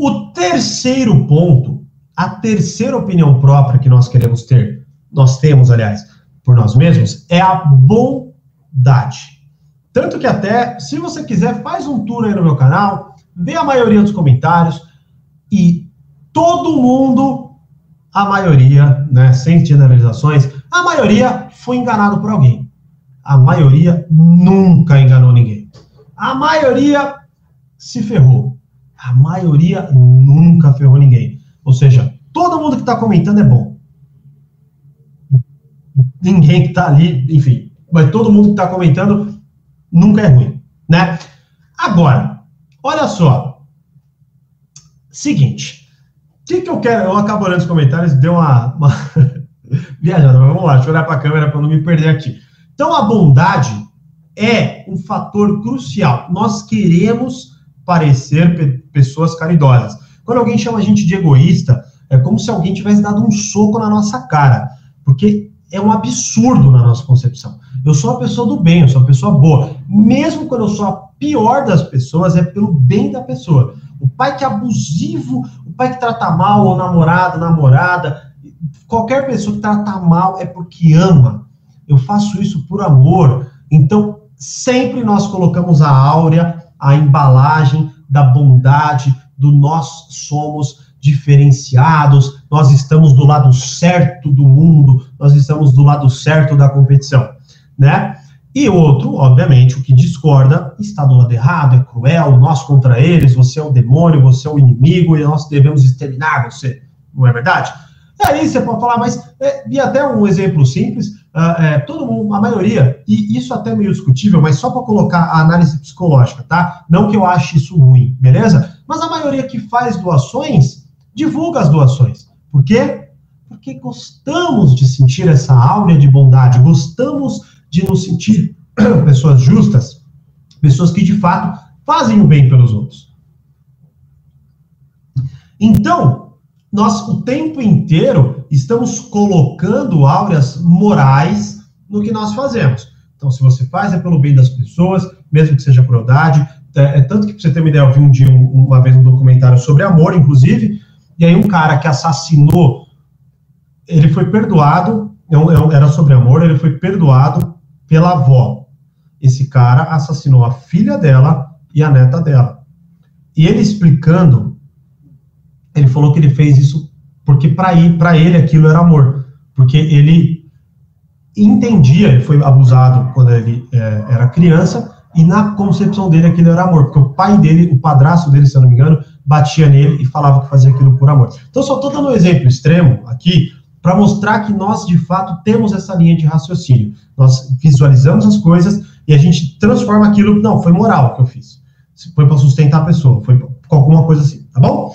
O terceiro ponto, a terceira opinião própria que nós queremos ter, nós temos, aliás, por nós mesmos, é a bondade. Tanto que até, se você quiser, faz um tour aí no meu canal, vê a maioria dos comentários e todo mundo, a maioria, né, sem generalizações, a maioria foi enganado por alguém. A maioria nunca enganou ninguém. A maioria se ferrou. A maioria nunca ferrou ninguém. Ou seja, todo mundo que está comentando é bom. Ninguém que está ali, enfim, mas todo mundo que está comentando nunca é ruim, né? Agora, olha só. Seguinte, o que, que eu quero? Eu acabo olhando os comentários, deu uma, uma viajada, mas vamos lá, deixa eu olhar para a câmera para não me perder aqui. Então, a bondade é um fator crucial. Nós queremos parecer pe pessoas caridosas. Quando alguém chama a gente de egoísta, é como se alguém tivesse dado um soco na nossa cara, porque é um absurdo na nossa concepção. Eu sou uma pessoa do bem, eu sou uma pessoa boa. Mesmo quando eu sou a pior das pessoas, é pelo bem da pessoa. O pai que é abusivo, o pai que trata mal o namorado, namorada, qualquer pessoa que trata mal é porque ama eu faço isso por amor. Então, sempre nós colocamos a áurea, a embalagem da bondade, do nós somos diferenciados, nós estamos do lado certo do mundo, nós estamos do lado certo da competição, né? E outro, obviamente, o que discorda, está do lado errado, é cruel, nós contra eles, você é o demônio, você é o inimigo e nós devemos exterminar você, não é verdade? E aí você pode falar, mas, é, e até um exemplo simples, uh, é, todo mundo, a maioria, e isso até é meio discutível, mas só para colocar a análise psicológica, tá? Não que eu ache isso ruim, beleza? Mas a maioria que faz doações, divulga as doações. Por quê? Porque gostamos de sentir essa áurea de bondade, gostamos de nos sentir pessoas justas, pessoas que de fato fazem o bem pelos outros. Então, nós o tempo inteiro estamos colocando áureas morais no que nós fazemos. Então, se você faz é pelo bem das pessoas, mesmo que seja crueldade. É, é tanto que, para você ter uma ideia, eu vi um dia, um, uma vez, um documentário sobre amor, inclusive, e aí um cara que assassinou, ele foi perdoado, é é era sobre amor, ele foi perdoado pela avó. Esse cara assassinou a filha dela e a neta dela. E ele explicando ele falou que ele fez isso porque para ele aquilo era amor, porque ele entendia, ele foi abusado quando ele é, era criança e na concepção dele aquilo era amor, porque o pai dele, o padrasto dele, se eu não me engano, batia nele e falava que fazia aquilo por amor. Então só estou dando um exemplo extremo aqui para mostrar que nós de fato temos essa linha de raciocínio. Nós visualizamos as coisas e a gente transforma aquilo, não, foi moral que eu fiz. Foi para sustentar a pessoa, foi alguma coisa assim, tá bom?